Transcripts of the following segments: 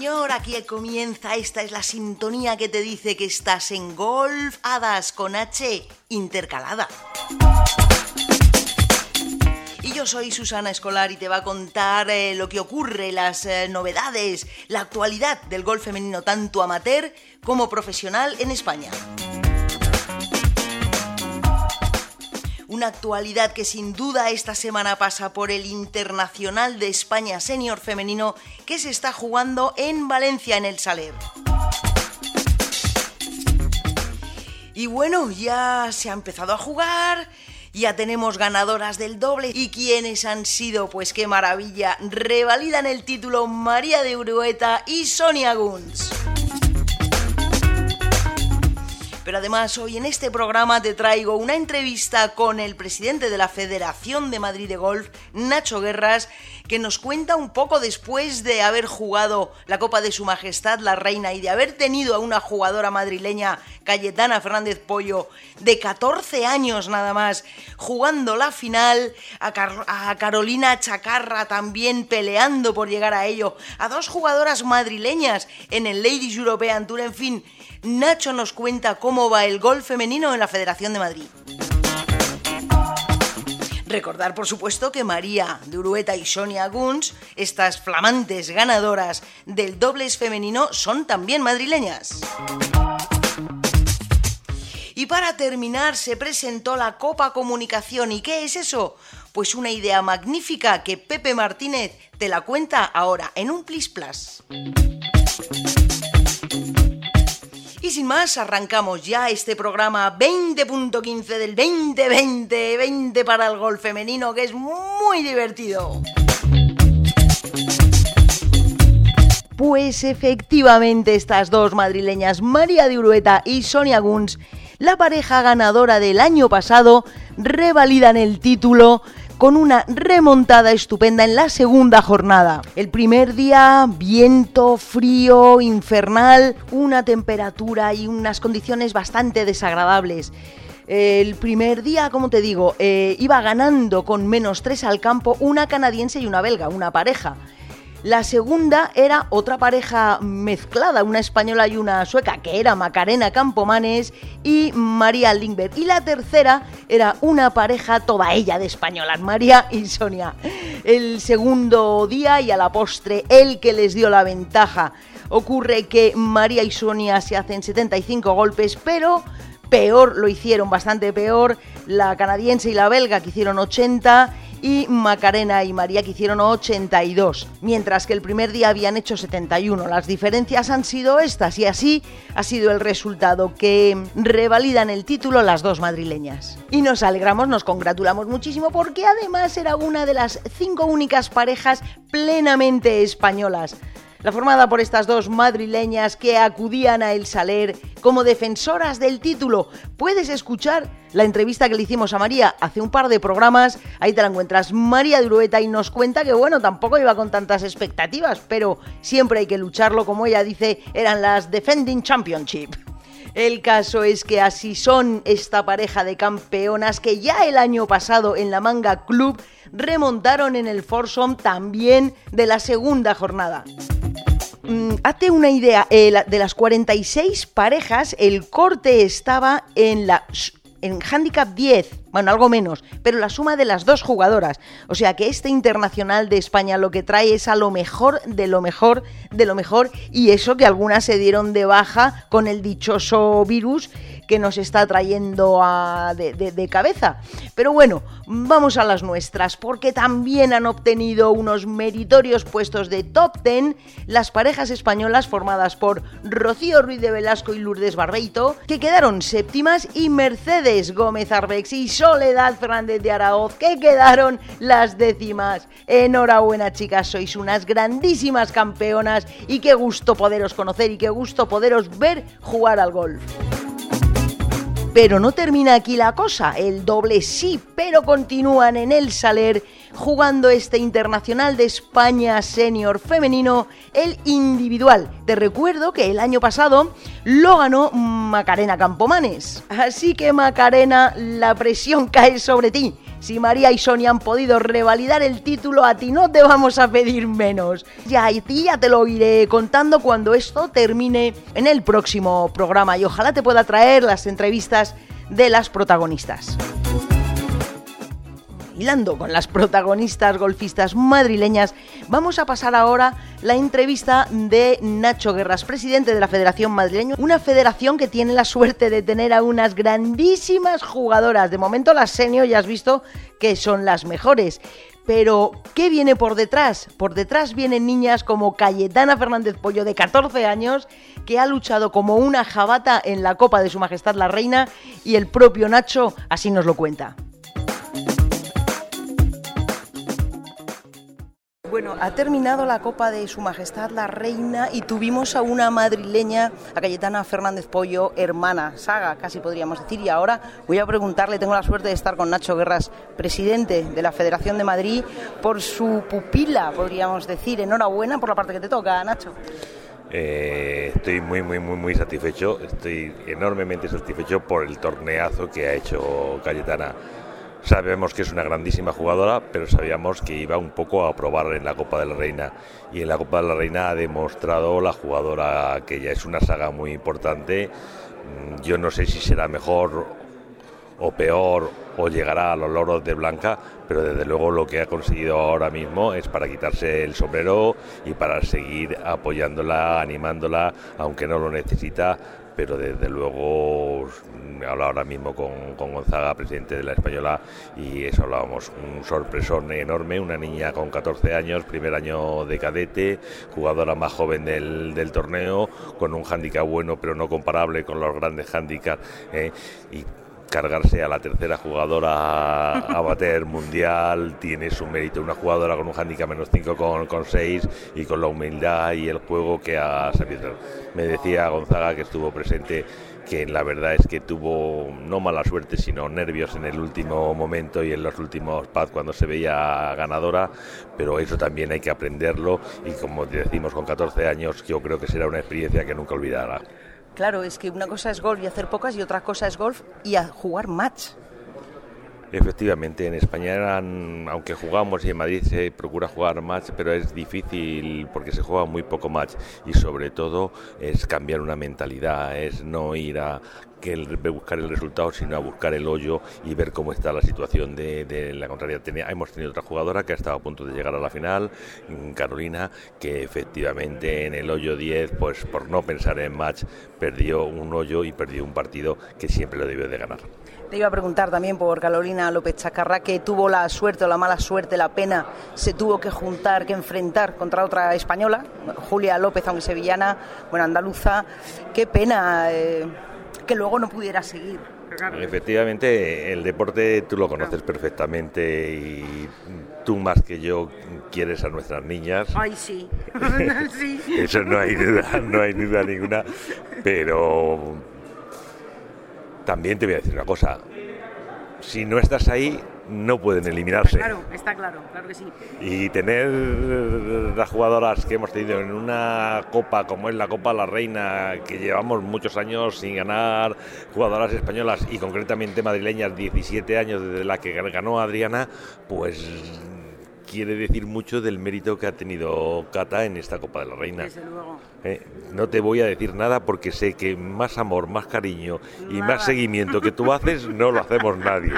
señor, aquí comienza. Esta es la sintonía que te dice que estás en Golf Hadas con H intercalada. Y yo soy Susana Escolar y te va a contar eh, lo que ocurre, las eh, novedades, la actualidad del golf femenino tanto amateur como profesional en España. Una actualidad que sin duda esta semana pasa por el Internacional de España Senior Femenino que se está jugando en Valencia en el Saler. Y bueno, ya se ha empezado a jugar, ya tenemos ganadoras del doble. ¿Y quiénes han sido? Pues qué maravilla. Revalidan el título María de Urueta y Sonia Guns. Pero además hoy en este programa te traigo una entrevista con el presidente de la Federación de Madrid de Golf, Nacho Guerras, que nos cuenta un poco después de haber jugado la Copa de Su Majestad la Reina y de haber tenido a una jugadora madrileña, Cayetana Fernández Pollo, de 14 años nada más, jugando la final, a, Carolina Chacarra también peleando por llegar a ello, a dos jugadoras madrileñas en el Ladies European Tour, en fin, Nacho nos cuenta cómo va el golf femenino en la Federación de Madrid. Recordar, por supuesto, que María de Urueta y Sonia Guns, estas flamantes ganadoras del dobles femenino, son también madrileñas. Y para terminar, se presentó la Copa Comunicación. ¿Y qué es eso? Pues una idea magnífica que Pepe Martínez te la cuenta ahora en un Plis Plus. Y sin más, arrancamos ya este programa 20.15 del 2020, 20 para el golf femenino, que es muy divertido. Pues efectivamente estas dos madrileñas, María de Urueta y Sonia Guns, la pareja ganadora del año pasado, revalidan el título con una remontada estupenda en la segunda jornada. El primer día, viento, frío, infernal, una temperatura y unas condiciones bastante desagradables. El primer día, como te digo, eh, iba ganando con menos tres al campo una canadiense y una belga, una pareja. La segunda era otra pareja mezclada, una española y una sueca, que era Macarena Campomanes y María Lindbergh. Y la tercera era una pareja toda ella de españolas, María y Sonia. El segundo día y a la postre, el que les dio la ventaja. Ocurre que María y Sonia se hacen 75 golpes, pero peor lo hicieron, bastante peor, la canadiense y la belga que hicieron 80 y Macarena y María que hicieron 82, mientras que el primer día habían hecho 71. Las diferencias han sido estas y así ha sido el resultado que revalidan el título las dos madrileñas. Y nos alegramos, nos congratulamos muchísimo porque además era una de las cinco únicas parejas plenamente españolas la formada por estas dos madrileñas que acudían a El Saler como defensoras del título. Puedes escuchar la entrevista que le hicimos a María hace un par de programas, ahí te la encuentras María de Urueta y nos cuenta que bueno, tampoco iba con tantas expectativas, pero siempre hay que lucharlo, como ella dice, eran las Defending Championship. El caso es que así son esta pareja de campeonas que ya el año pasado en la Manga Club remontaron en el Foursome también de la segunda jornada. Mm, hazte una idea, eh, de las 46 parejas, el corte estaba en la en handicap 10, bueno, algo menos, pero la suma de las dos jugadoras. O sea que este internacional de España lo que trae es a lo mejor de lo mejor de lo mejor y eso que algunas se dieron de baja con el dichoso virus que nos está trayendo a, de, cabeza. Pero bueno, vamos a las nuestras, porque también han obtenido unos meritorios puestos de top 10 las parejas españolas formadas por Rocío Ruiz de Velasco y Lourdes Barbeito, que quedaron séptimas, y Mercedes Gómez Arbex y Soledad Fernández de Araoz, que quedaron las décimas. Enhorabuena, chicas, sois unas grandísimas campeonas y qué gusto poderos conocer y qué gusto poderos ver jugar al golf. Pero no termina aquí la cosa, el doble sí, pero continúan en el Saler jugando este Internacional de España Senior Femenino, el individual. Te recuerdo que el año pasado lo ganó Macarena Campomanes. Así que Macarena, la presión cae sobre ti. Si María y Sonia han podido revalidar el título, a ti no te vamos a pedir menos. Ya, ti ya te lo iré contando cuando esto termine en el próximo programa y ojalá te pueda traer las entrevistas de las protagonistas con las protagonistas golfistas madrileñas, vamos a pasar ahora la entrevista de Nacho Guerras, presidente de la Federación Madrileña, una federación que tiene la suerte de tener a unas grandísimas jugadoras. De momento las senior ya has visto que son las mejores. Pero, ¿qué viene por detrás? Por detrás vienen niñas como Cayetana Fernández Pollo, de 14 años, que ha luchado como una jabata en la Copa de Su Majestad la Reina, y el propio Nacho así nos lo cuenta. Bueno, ha terminado la Copa de Su Majestad la Reina y tuvimos a una madrileña, a Cayetana Fernández Pollo, hermana, saga, casi podríamos decir. Y ahora voy a preguntarle, tengo la suerte de estar con Nacho Guerras, presidente de la Federación de Madrid, por su pupila, podríamos decir. Enhorabuena por la parte que te toca, Nacho. Eh, estoy muy, muy, muy, muy satisfecho. Estoy enormemente satisfecho por el torneazo que ha hecho Cayetana Sabemos que es una grandísima jugadora, pero sabíamos que iba un poco a probar en la Copa de la Reina. Y en la Copa de la Reina ha demostrado la jugadora que ya es una saga muy importante. Mm, yo no sé si será mejor o peor o llegará a los loros de Blanca, pero desde luego lo que ha conseguido ahora mismo es para quitarse el sombrero y para seguir apoyándola, animándola, aunque no lo necesita, pero desde luego me hablo ahora mismo con, Gonzaga, presidente de la Española, y eso hablábamos, un sorpresón enorme, una niña con 14 años, primer año de cadete, jugadora más joven del, del torneo, con un hándicap bueno pero no comparable con los grandes hándicaps, eh, cargarse a la tercera jugadora a bater mundial tiene su mérito. Una jugadora con un handicap menos 5 con, con 6 y con la humildad y el juego que ha sabido. Me decía Gonzaga que estuvo presente que la verdad es que tuvo no mala suerte, sino nervios en el último momento y en los últimos pads cuando se veía ganadora, pero eso también hay que aprenderlo y como decimos con 14 años, yo creo que será una experiencia que nunca olvidará. Claro, es que una cosa es golf y hacer pocas y otra cosa es golf y a jugar match. Efectivamente, en España aunque jugamos y en Madrid se procura jugar match, pero es difícil porque se juega muy poco match y sobre todo es cambiar una mentalidad, es no ir a que buscar el resultado, sino a buscar el hoyo y ver cómo está la situación de, la contraria. hemos tenido otra jugadora que ha estado a punto de llegar a la final, Carolina, que efectivamente en el hoyo 10, pues por no pensar en match, perdió un hoyo y perdió un partido que siempre lo debió de ganar. Te iba a preguntar también por Carolina López Chacarra, que tuvo la suerte o la mala suerte, la pena, se tuvo que juntar, que enfrentar contra otra española, Julia López, aunque sevillana, bueno, andaluza. Qué pena eh, que luego no pudiera seguir. Efectivamente, el deporte tú lo conoces perfectamente y tú más que yo quieres a nuestras niñas. Ay, sí. sí. Eso no hay duda, no hay duda ninguna. Pero también te voy a decir una cosa. Si no estás ahí, no pueden eliminarse. Claro, está claro, claro que sí. Y tener las jugadoras que hemos tenido en una copa como es la Copa La Reina, que llevamos muchos años sin ganar, jugadoras españolas y concretamente madrileñas, 17 años desde la que ganó Adriana, pues quiere decir mucho del mérito que ha tenido Cata en esta Copa de la Reina. Desde luego. Eh, no te voy a decir nada porque sé que más amor, más cariño y más seguimiento que tú haces no lo hacemos nadie.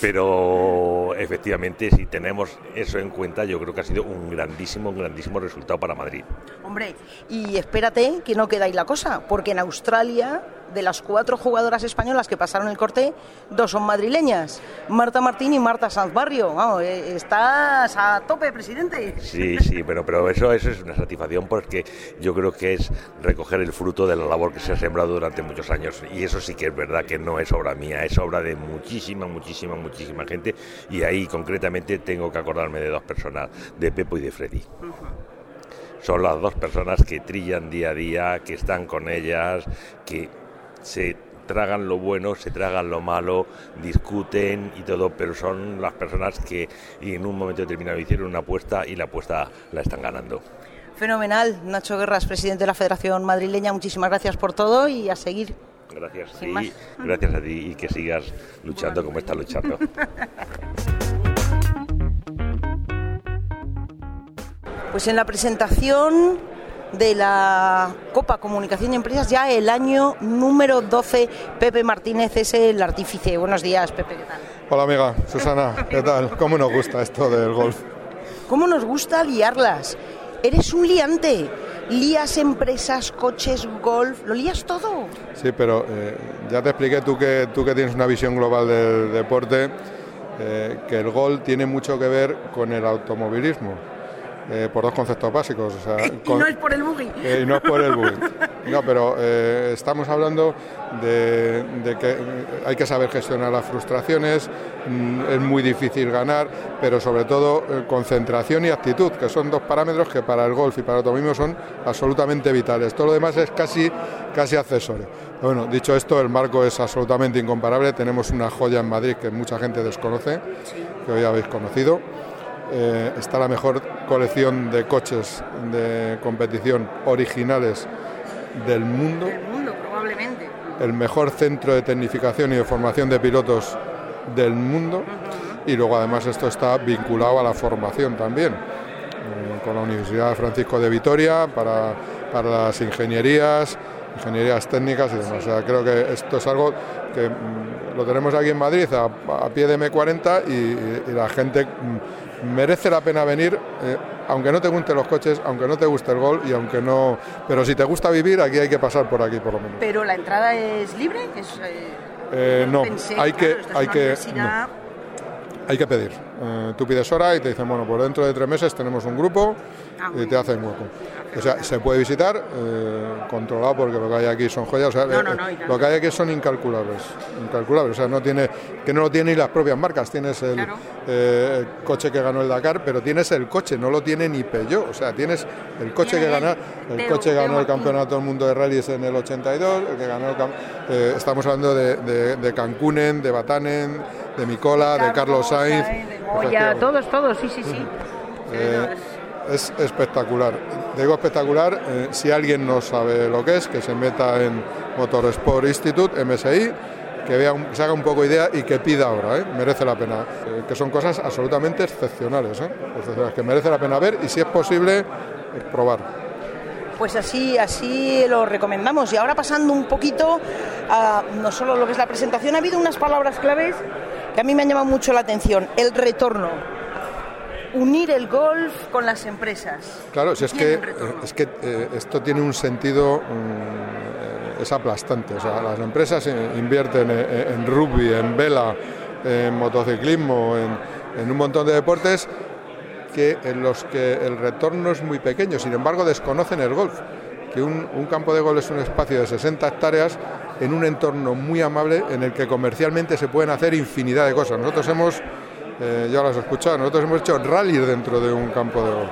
Pero efectivamente, si tenemos eso en cuenta, yo creo que ha sido un grandísimo, un grandísimo resultado para Madrid. Hombre, y espérate que no queda ahí la cosa, porque en Australia de las cuatro jugadoras españolas que pasaron el corte, dos son madrileñas, Marta Martín y Marta Sanz Barrio. Vamos, eh, estás a tope, presidente. Sí, sí, pero, pero eso, eso es una satisfacción porque yo creo que es recoger el fruto de la labor que se ha sembrado durante muchos años. Y eso sí que es verdad que no es obra mía, es obra de muchísima, muchísima, muchísima gente. Y ahí concretamente tengo que acordarme de dos personas, de Pepo y de Freddy son las dos personas que trillan día a día, que están con ellas, que se tragan lo bueno, se tragan lo malo, discuten y todo, pero son las personas que en un momento determinado hicieron una apuesta y la apuesta la están ganando. Fenomenal, Nacho Guerras, presidente de la Federación Madrileña, muchísimas gracias por todo y a seguir. Gracias a ti, gracias a ti y que sigas luchando como estás luchando. Pues en la presentación de la Copa Comunicación de Empresas, ya el año número 12, Pepe Martínez es el artífice. Buenos días, Pepe, ¿qué tal? Hola amiga, Susana, ¿qué tal? ¿Cómo nos gusta esto del golf? ¿Cómo nos gusta liarlas? Eres un liante. Lías empresas, coches, golf, lo lías todo. Sí, pero eh, ya te expliqué tú que, tú que tienes una visión global del deporte, eh, que el golf tiene mucho que ver con el automovilismo eh, por dos conceptos básicos. O sea, y no es por el buggy. Eh, y no es por el buggy. No, pero eh, estamos hablando de, de, que hay que saber gestionar las frustraciones, mm, es muy difícil ganar, pero sobre todo concentración y actitud, que son dos parámetros que para el golf y para el automovilismo son absolutamente vitales. Todo lo demás es casi, casi accesorio. Bueno, dicho esto, el marco es absolutamente incomparable. Tenemos una joya en Madrid que mucha gente desconoce, que hoy habéis conocido. Eh, está la mejor colección de coches de competición originales del mundo. Del mundo, probablemente. El mejor centro de tecnificación y de formación de pilotos del mundo. Y luego además esto está vinculado a la formación también, eh, con la Universidad Francisco de Vitoria para, para las ingenierías, ingenierías técnicas y demás. O sea, creo que esto es algo que mm, lo tenemos aquí en Madrid a, a pie de M40 y, la gente mm, merece la pena venir, eh, aunque no te gusten los coches, aunque no te guste el gol y aunque no. Pero si te gusta vivir, aquí hay que pasar por aquí por lo menos. Pero la entrada es libre, es, eh, Eh, no, pensé, hay claro, que, hay que, no, hay que pedir. Eh, tú pides hora y te dicen, bueno, pues dentro de tres meses tenemos un grupo Ah, y te hacen hueco. O sea, se puede visitar eh, controlado porque lo que hay aquí son joyas. O sea, No, no, eh, no, lo que hay aquí son incalculables, incalculables. O sea, no tiene, que no lo tienen ni las propias marcas. Tienes el, Claro. eh, el coche que ganó el Dakar, pero tienes el coche, no lo tiene ni Peugeot. O sea, tienes el coche que ganó, el Teo- coche que ganó Teo el campeonato del mundo de rallies en el 82, el que ganó el eh, estamos hablando de, de, de Cancunen, de Batanen, de Micola, de Carlos Sainz. Moya, todos, todos, sí, sí, sí. Eh, es espectacular. Digo espectacular, eh, si alguien no sabe lo que es, que se meta en Motorsport Institute, MSI, que vea un- se haga un poco idea y que pida ahora, ¿eh? merece la pena. Eh, que son cosas absolutamente excepcionales, ¿eh? excepcionales, que merece la pena ver y si es posible, probar. Pues así, así lo recomendamos. Y ahora pasando un poquito a no solo lo que es la presentación, ha habido unas palabras claves que a mí me han llamado mucho la atención. El retorno. Unir el golf con las empresas. Claro, si es que, eh, es que eh, esto tiene un sentido, mm, eh, es aplastante. O sea, las empresas eh, invierten en, en rugby, en vela, en motociclismo, en, en un montón de deportes que en los que el retorno es muy pequeño, sin embargo desconocen el golf, que un, un campo de golf es un espacio de 60 hectáreas en un entorno muy amable en el que comercialmente se pueden hacer infinidad de cosas. Nosotros hemos, eh, ya las he escuchado, nosotros hemos hecho rallies dentro de un campo de golf.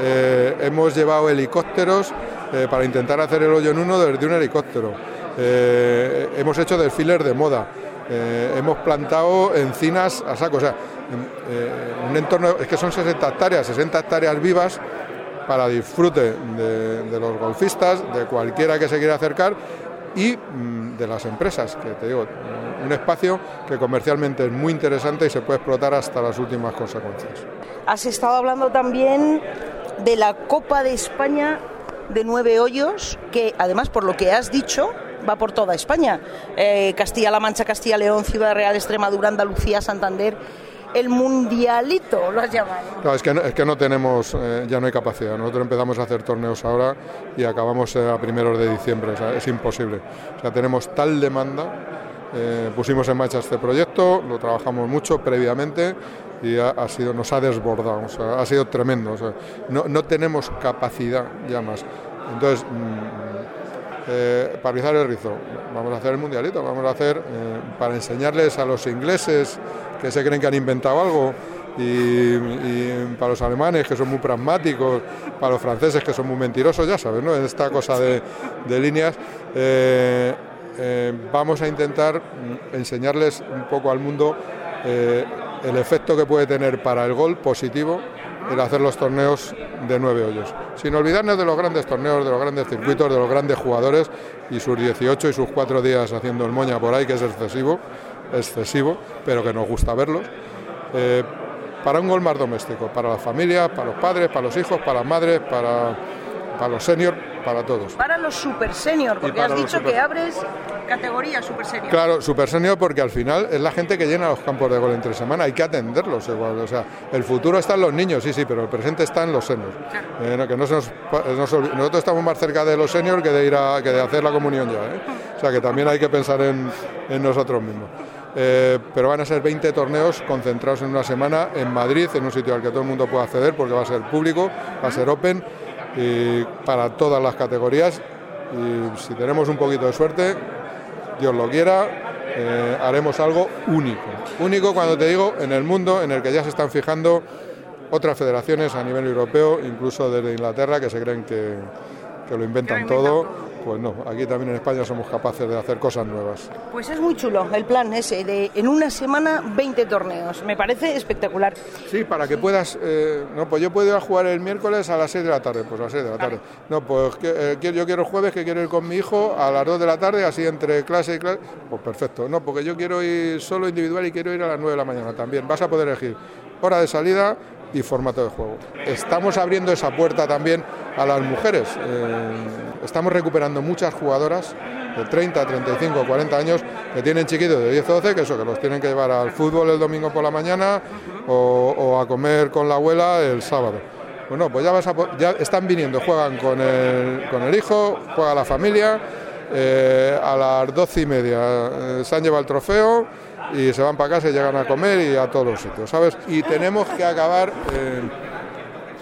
Eh, hemos llevado helicópteros eh, para intentar hacer el hoyo en uno desde un helicóptero. Eh, hemos hecho desfiles de moda. Hemos plantado encinas a saco. O sea, un entorno, es que son 60 hectáreas, 60 hectáreas vivas para disfrute de los golfistas, de cualquiera que se quiera acercar y mm, de las empresas, que te digo, un espacio que comercialmente es muy interesante y se puede explotar hasta las últimas consecuencias. Has estado hablando también de la Copa de España de nueve hoyos, que además, por lo que has dicho, va por toda España. Eh, Castilla-La Mancha, Castilla-León, Ciudad Real, Extremadura, Andalucía, Santander. El mundialito, lo has llamado. Es que no, es que no tenemos, eh, ya no hay capacidad. Nosotros empezamos a hacer torneos ahora y acabamos eh, a primeros de diciembre, o sea, es imposible. O sea, tenemos tal demanda. eh, pusimos en marcha este proyecto, lo trabajamos mucho previamente y ha, sido, nos ha desbordado, o sea, ha sido tremendo. no, no tenemos capacidad ya más. Entonces, mm, eh, para rizar el rizo, vamos a hacer el mundialito, vamos a hacer eh, para enseñarles a los ingleses que se creen que han inventado algo y, para los alemanes que son muy pragmáticos, para los franceses que son muy mentirosos, ya sabes, ¿no? En esta cosa de, líneas. eh, vamos a intentar mm, enseñarles un poco al mundo el efecto que puede tener para el gol positivo el hacer los torneos de nueve hoyos. Sin olvidarnos de los grandes torneos, de los grandes circuitos, de los grandes jugadores y sus 18 y sus cuatro días haciendo el moña por ahí, que es excesivo, excesivo, pero que nos gusta verlos. Eh, para un gol más doméstico, para las familias, para los padres, para los hijos, para las madres, para, para los seniors, para todos. Para los super senior, porque has dicho que abres categoría super senior. Claro, super senior porque al final es la gente que llena los campos de gol entre semana, hay que atenderlos igual. O sea, el futuro está en los niños, sí, sí, pero el presente está en los seniors. Eh, que no se nos, nosotros estamos más cerca de los seniors que de ir a, que de hacer la comunión ya. ¿eh? O sea que también hay que pensar en, en nosotros mismos. Eh, pero van a ser 20 torneos concentrados en una semana en Madrid, en un sitio al que todo el mundo pueda acceder porque va a ser público, va a ser open y para todas las categorías. Y si tenemos un poquito de suerte, Dios lo quiera, eh, haremos algo único. Único cuando te digo en el mundo en el que ya se están fijando otras federaciones a nivel europeo, incluso desde Inglaterra, que se creen que, que lo inventan todo pues no, aquí también en España somos capaces de hacer cosas nuevas. Pues es muy chulo el plan ese de en una semana 20 torneos, me parece espectacular. Sí, para que puedas, eh, no, pues yo puedo ir a jugar el miércoles a las 6 de la tarde, pues a las 6 de la tarde. No, pues eh, yo quiero el jueves que quiero ir con mi hijo a las 2 de la tarde, así entre clase y clase, pues perfecto. No, porque yo quiero ir solo individual y quiero ir a las 9 de la mañana también. Vas a poder elegir hora de salida, y formato de juego. Estamos abriendo esa puerta también a las mujeres. Eh, estamos recuperando muchas jugadoras de 30, 35, 40 años que tienen chiquitos de 10 o 12, que eso, que los tienen que llevar al fútbol el domingo por la mañana o, a comer con la abuela el sábado. Bueno, pues ya, vas ya están viniendo, juegan con el, con el hijo, juega la familia, eh, a las doce y media eh, se han llevado el trofeo y se van para casa y llegan a comer y a todos los sitios, ¿sabes? Y tenemos que acabar eh,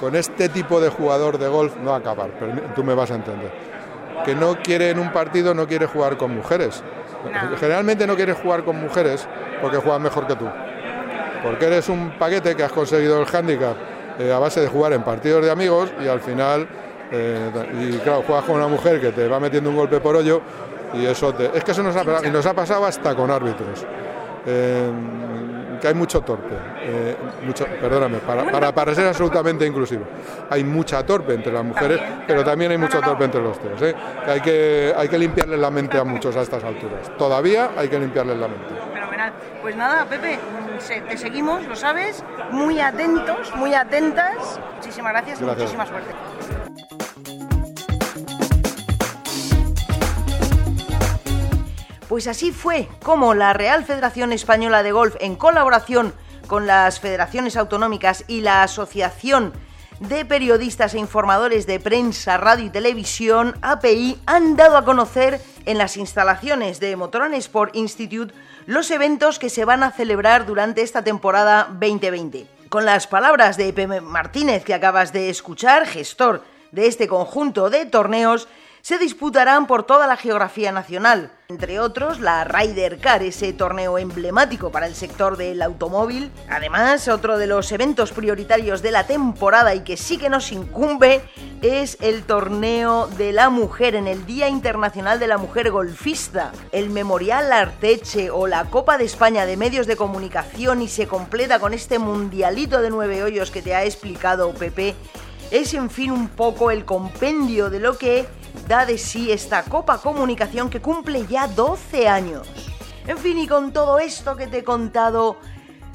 con este tipo de jugador de golf, no acabar, tú me vas a entender, que no quiere en un partido, no quiere jugar con mujeres. Generalmente no quiere jugar con mujeres porque juegan mejor que tú. Porque eres un paquete que has conseguido el handicap eh, a base de jugar en partidos de amigos y al final, eh, y claro, juegas con una mujer que te va metiendo un golpe por hoyo y eso te, es que eso nos ha, y nos ha pasado hasta con árbitros. Eh, que hay mucho torpe, eh, mucho, perdóname, para, para, ser absolutamente inclusivo. Hay mucha torpe entre las mujeres, pero también hay mucho torpe entre los tíos. ¿eh? Que hay, que, hay que limpiarles la mente a muchos a estas alturas. Todavía hay que limpiarles la mente. Pues nada, Pepe, te seguimos, lo sabes, muy atentos, muy atentas. Muchísimas gracias, y muchísima suerte. Pues así fue como la Real Federación Española de Golf, en colaboración con las federaciones autonómicas y la Asociación de Periodistas e Informadores de Prensa, Radio y Televisión, API, han dado a conocer en las instalaciones de Motoran Sport Institute los eventos que se van a celebrar durante esta temporada 2020. Con las palabras de Pepe Martínez que acabas de escuchar, gestor de este conjunto de torneos, se disputarán por toda la geografía nacional, entre otros la Ryder Car, ese torneo emblemático para el sector del automóvil. Además, otro de los eventos prioritarios de la temporada y que sí que nos incumbe es el torneo de la mujer en el Día Internacional de la Mujer Golfista, el Memorial Arteche o la Copa de España de Medios de Comunicación y se completa con este mundialito de nueve hoyos que te ha explicado Pepe. Es en fin un poco el compendio de lo que da de sí esta Copa Comunicación que cumple ya 12 años. En fin, y con todo esto que te he contado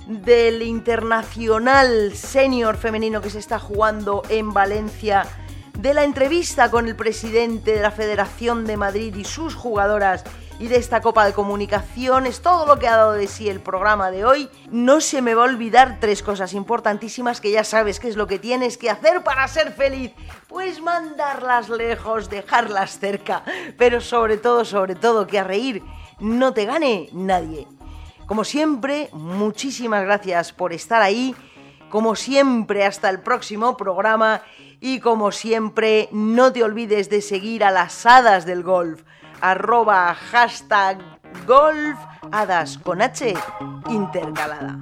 del internacional senior femenino que se está jugando en Valencia, de la entrevista con el presidente de la Federación de Madrid y sus jugadoras y de esta Copa de Comunicaciones, todo lo que ha dado de sí el programa de hoy, no se me va a olvidar tres cosas importantísimas que ya sabes que es lo que tienes que hacer para ser feliz. Pues mandarlas lejos, dejarlas cerca, pero sobre todo, sobre todo, que a reír no te gane nadie. Como siempre, muchísimas gracias por estar ahí. Como siempre, hasta el próximo programa. Y como siempre, no te olvides de seguir a las hadas del golf arroba hashtag golf hadas con H intercalada.